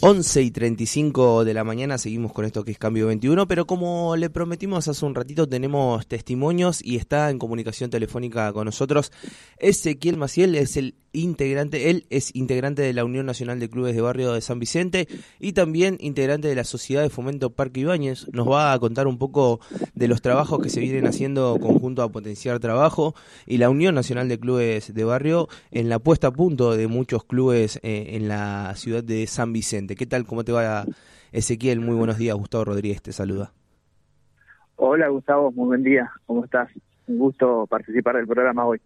11 y 35 de la mañana seguimos con esto que es Cambio 21, pero como le prometimos hace un ratito tenemos testimonios y está en comunicación telefónica con nosotros Ezequiel Maciel, es el integrante, él es integrante de la Unión Nacional de Clubes de Barrio de San Vicente y también integrante de la Sociedad de Fomento Parque Ibáñez. Nos va a contar un poco de los trabajos que se vienen haciendo conjunto a potenciar trabajo y la Unión Nacional de Clubes de Barrio en la puesta a punto de muchos clubes eh, en la ciudad de San Vicente. ¿Qué tal? ¿Cómo te va Ezequiel? Muy buenos días. Gustavo Rodríguez te saluda. Hola Gustavo, muy buen día. ¿Cómo estás? Un gusto participar del programa hoy.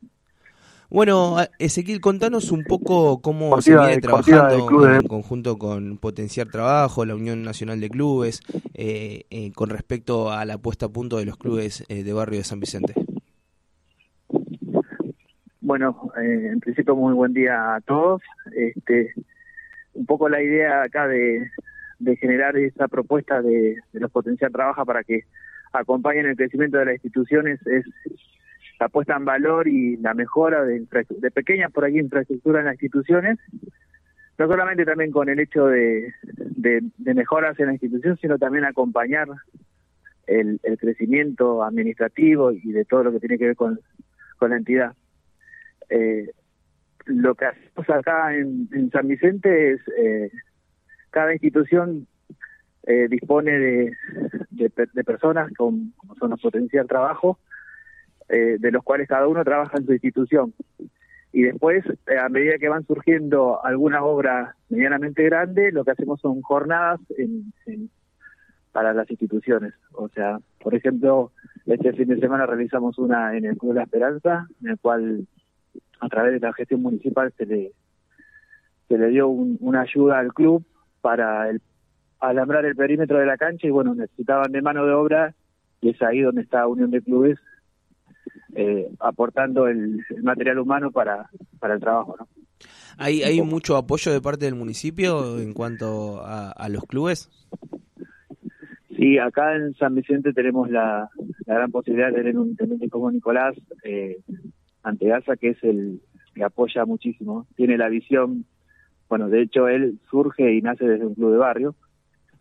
Bueno, Ezequiel, contanos un poco cómo se viene trabajando en conjunto con Potenciar Trabajo, la Unión Nacional de Clubes, eh, eh, con respecto a la puesta a punto de los clubes eh, de barrio de San Vicente. Bueno, en principio muy buen día a todos. Este, un poco la idea acá de, generar esa propuesta de, los potencial trabaja para que acompañen el crecimiento de las instituciones es la puesta en valor y la mejora de, de pequeñas por aquí infraestructuras en las instituciones, no solamente también con el hecho de, de, mejoras en la institución, sino también acompañar el, crecimiento administrativo y de todo lo que tiene que ver con, con la entidad. Eh, lo que hacemos acá en, San Vicente es, eh, cada institución eh, dispone de, de, personas con, los potencial trabajo, eh, de los cuales cada uno trabaja en su institución. Y después, a medida que van surgiendo algunas obras medianamente grandes, lo que hacemos son jornadas para las instituciones. O sea, por ejemplo, este fin de semana realizamos una en el Club de la Esperanza, en el cual a través de la gestión municipal se le se le dio una ayuda al club para alambrar el perímetro de la cancha y bueno necesitaban de mano de obra y es ahí donde está Unión de Clubes eh, aportando el, material humano para, para el trabajo ¿no? ¿Hay, ¿Hay mucho apoyo de parte del municipio en cuanto a, los clubes? Sí, acá en San Vicente tenemos la, gran posibilidad de tener un intendente como Nicolás, eh, Antegaza, que es el que apoya muchísimo, tiene la visión, bueno, de hecho él surge y nace desde un club de barrio,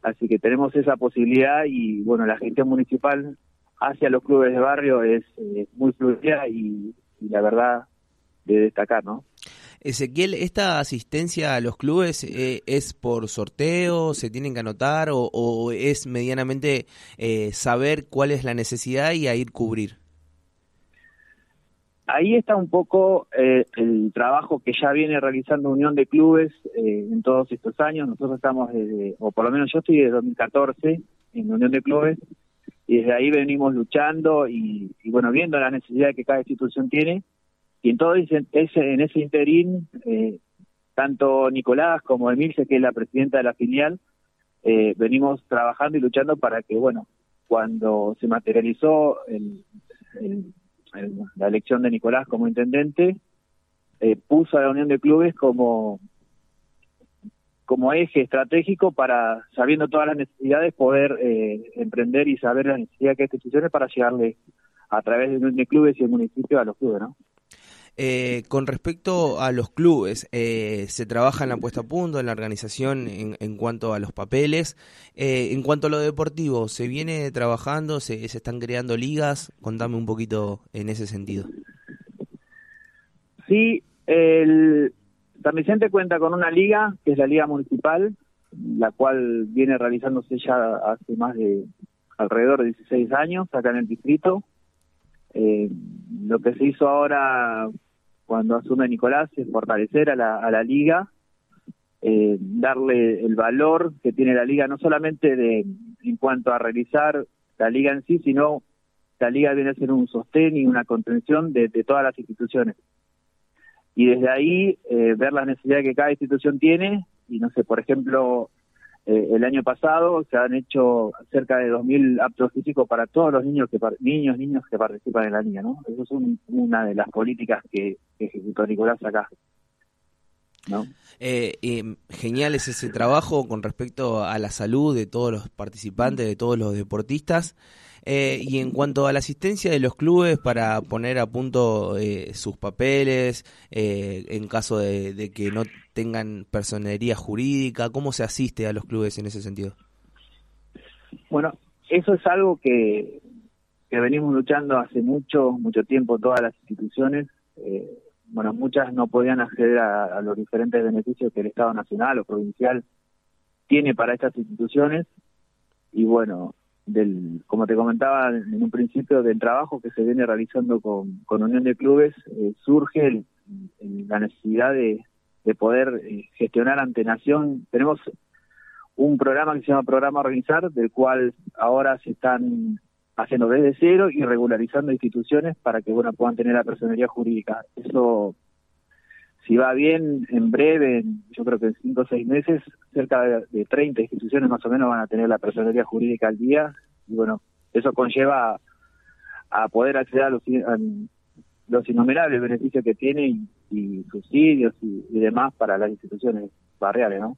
así que tenemos esa posibilidad y bueno, la gestión municipal hacia los clubes de barrio es eh, muy fluida y, la verdad de destacar, ¿no? Ezequiel, ¿esta asistencia a los clubes eh, es por sorteo? ¿Se tienen que anotar? ¿O, es medianamente eh, saber cuál es la necesidad y a ir cubrir? ahí está un poco eh, el trabajo que ya viene realizando Unión de Clubes eh, en todos estos años. Nosotros estamos desde, o por lo menos yo estoy desde 2014 en Unión de Clubes, y desde ahí venimos luchando y, bueno, viendo la necesidad que cada institución tiene. Y en todo ese, en ese interín, eh, tanto Nicolás como Emilce, que es la presidenta de la filial, venimos trabajando y luchando para que, bueno, cuando se materializó el la elección de Nicolás como intendente, eh, puso a la Unión de Clubes como como eje estratégico para, sabiendo todas las necesidades, poder eh, emprender y saber la necesidad que hay instituciones para llegarle a través de de Clubes y el municipio a los clubes, ¿no? Eh, con respecto a los clubes, eh, se trabaja en la puesta a punto, en la organización en, cuanto a los papeles. Eh, en cuanto a lo deportivo, ¿se viene trabajando? Se, están creando ligas? Contame un poquito en ese sentido. Sí, el San Vicente cuenta con una liga, que es la Liga Municipal, la cual viene realizándose ya hace más de alrededor de 16 años acá en el distrito. lo que se hizo ahora cuando asume Nicolás es fortalecer a la, a la liga, eh, darle el valor que tiene la liga, no solamente de en cuanto a realizar la liga en sí, sino la liga viene a ser un sostén y una contención de, todas las instituciones. Y desde ahí eh, ver la necesidad que cada institución tiene, y no sé, por ejemplo, eh, el año pasado se han hecho cerca de 2.000 aptos físicos para todos los niños que niños niños que participan en la liga, ¿no? Eso es una de las políticas que, ejecutó Nicolás acá. ¿no? Eh, genial es ese trabajo con respecto a la salud de todos los participantes, de todos los deportistas. Eh, y en cuanto a la asistencia de los clubes para poner a punto eh, sus papeles, eh, en caso de, que no tengan personería jurídica, ¿cómo se asiste a los clubes en ese sentido? Bueno, eso es algo que, que venimos luchando hace mucho, mucho tiempo todas las instituciones. bueno, muchas no podían acceder a los diferentes beneficios que el Estado Nacional o Provincial tiene para estas instituciones y bueno, del, como te comentaba en un principio, del trabajo que se viene realizando con, Unión de Clubes, eh, surge la necesidad de, de poder eh, gestionar ante Nación. Tenemos un programa que se llama Programa Organizar, del cual ahora se están haciendo desde cero y regularizando instituciones para que bueno puedan tener la personalidad jurídica. Eso si va bien, en breve, yo creo que en cinco o seis meses, cerca de, 30 instituciones más o menos van a tener la personalidad jurídica al día. Y bueno, eso conlleva a, poder acceder a los, los innumerables beneficios que tiene y, subsidios y, demás para las instituciones barriales, ¿no?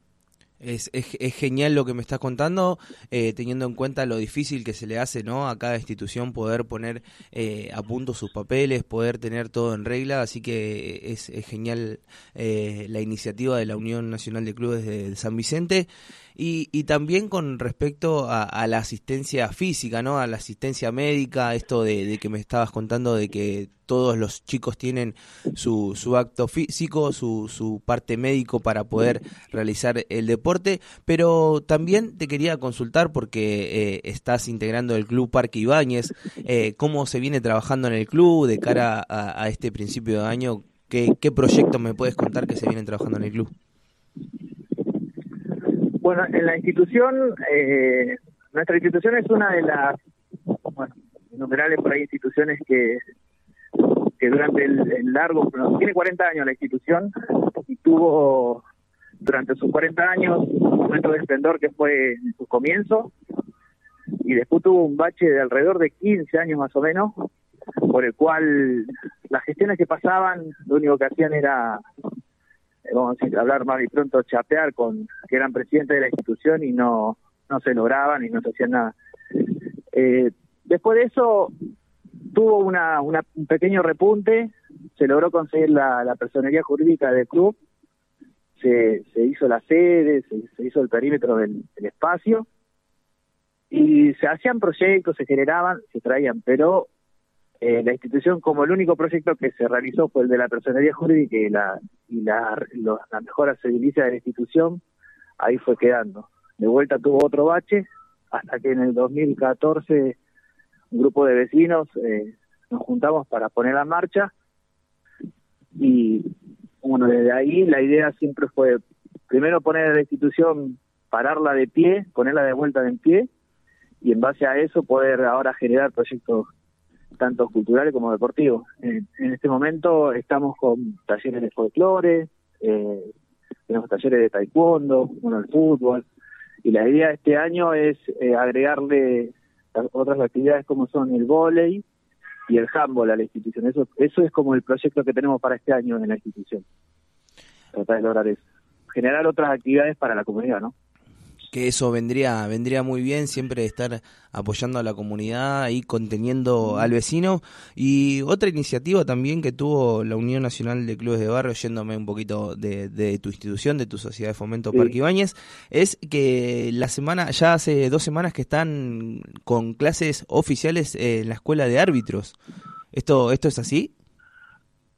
Es, es, genial lo que me estás contando, eh, teniendo en cuenta lo difícil que se le hace ¿no? a cada institución poder poner eh, a punto sus papeles, poder tener todo en regla, así que es, es genial eh, la iniciativa de la Unión Nacional de Clubes de San Vicente. Y, y también con respecto a, la asistencia física, ¿no? A la asistencia médica, esto de, que me estabas contando de que todos los chicos tienen su, su acto físico, su, su parte médico para poder realizar el deporte, pero también te quería consultar porque eh, estás integrando el Club Parque Ibáñez, eh, cómo se viene trabajando en el club de cara a, a este principio de año, ¿Qué, ¿qué proyectos me puedes contar que se vienen trabajando en el club? Bueno, en la institución, eh, nuestra institución es una de las, bueno, innumerables por ahí instituciones que, que durante el, largo, tiene 40 años la institución y tuvo durante sus 40 años un momento de esplendor que fue en su comienzo y después tuvo un bache de alrededor de 15 años más o menos, por el cual las gestiones que pasaban lo único que hacían era vamos a hablar más y pronto, chapear con que eran presidentes de la institución y no, no se lograban y no se hacían nada. Eh, después de eso tuvo una, un pequeño repunte, se logró conseguir la, la personería jurídica del club, se, se hizo la sede, se, hizo el perímetro del, del, espacio y se hacían proyectos, se generaban, se traían, pero eh, la institución como el único proyecto que se realizó fue el de la personería jurídica y la y la, mejora edilicia de la institución, ahí fue quedando. De vuelta tuvo otro bache, hasta que en el 2014 un grupo de vecinos eh, nos juntamos para poner la marcha y bueno, desde ahí la idea siempre fue primero poner la institución, pararla de pie, ponerla de vuelta en pie y en base a eso poder ahora generar proyectos tanto culturales como deportivos. En, este momento estamos con talleres de folclore, eh, tenemos talleres de taekwondo, uno el fútbol, y la idea de este año es eh, agregarle otras actividades como son el vóley y el handball a la institución. Eso, eso es como el proyecto que tenemos para este año en la institución. Tratar de lograr eso. Generar otras actividades para la comunidad, ¿no? Que eso vendría vendría muy bien siempre estar apoyando a la comunidad y conteniendo al vecino. Y otra iniciativa también que tuvo la Unión Nacional de Clubes de Barrio yéndome un poquito de, tu institución de tu sociedad de fomento sí. Parque Ibáñez es que la semana ya hace dos semanas que están con clases oficiales en la escuela de árbitros. Esto esto es así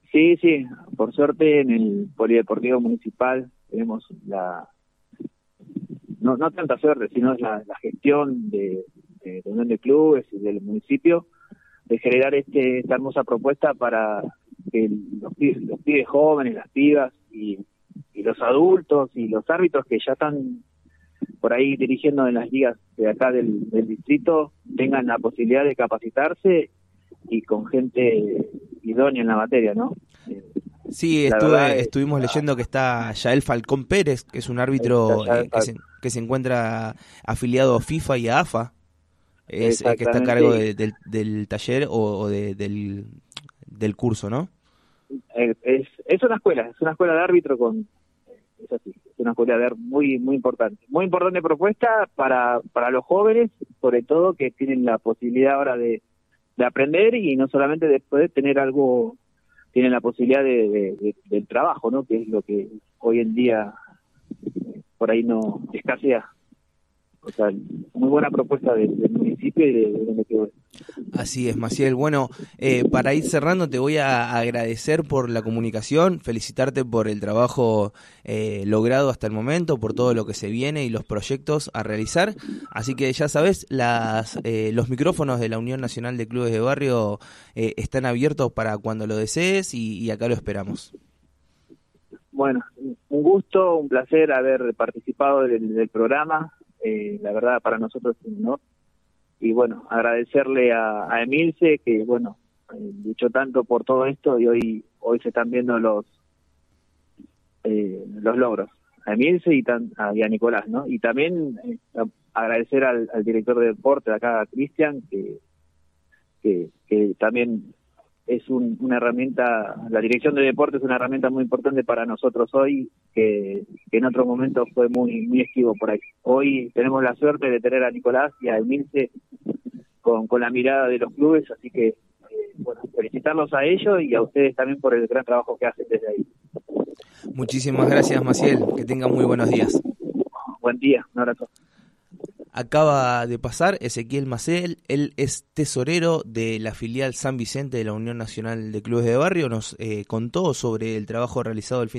sí sí. Por suerte en el polideportivo municipal tenemos la no, no tanta suerte, sino la, la gestión de, de, de Unión de Clubes y del municipio de generar este, esta hermosa propuesta para que los, los pibes jóvenes, las pibas y, y los adultos y los árbitros que ya están por ahí dirigiendo en las ligas de acá del, del distrito tengan la posibilidad de capacitarse y con gente idónea en la materia, ¿no? Sí, estuve, estuvimos leyendo que está Yael Falcón Pérez, que es un árbitro eh, que, que, se, encuentra afiliado a FIFA y a AFA, es el que está a cargo de, del, del, taller o, o de, del, del curso, ¿no? Es, es una escuela, es una escuela de árbitro con es así, es una escuela de muy, muy importante. Muy importante propuesta para, para los jóvenes, sobre todo que tienen la posibilidad ahora de, de aprender y no solamente después de tener algo, tienen la posibilidad de, del trabajo, ¿no? Que es lo que hoy en día eh, por ahí no escasea. O sea, muy buena propuesta del, municipio y de, donde. Así es, Maciel. Bueno, eh, para ir cerrando, te voy a agradecer por la comunicación, felicitarte por el trabajo eh, logrado hasta el momento, por todo lo que se viene y los proyectos a realizar. Así que ya sabes, las, eh, los micrófonos de la Unión Nacional de Clubes de Barrio están abiertos para cuando lo desees y, acá lo esperamos. Bueno, un gusto, un placer haber participado del programa eh, la verdad para nosotros es un Y bueno, agradecerle a, a Emilce que, bueno, eh, luchó tanto por todo esto y hoy hoy se están viendo los eh, los logros. A Emilce y, tan, a, Nicolás, ¿no? Y también agradecer al, director de deporte de acá, Cristian, que, que también es una herramienta, la dirección de deporte es una herramienta muy importante para nosotros hoy, que, en otro momento fue muy, muy esquivo por ahí. Hoy tenemos la suerte de tener a Nicolás y a Emilce con, con la mirada de los clubes, así que, eh, bueno, felicitarlos a ellos y a ustedes también por el gran trabajo que hacen desde ahí. Muchísimas gracias, Maciel. Que tengan muy buenos días. Buen día, un abrazo acaba de pasar Ezequiel Macel, él es tesorero de la filial San Vicente de la Unión Nacional de Clubes de Barrio, nos eh, contó sobre el trabajo realizado el fin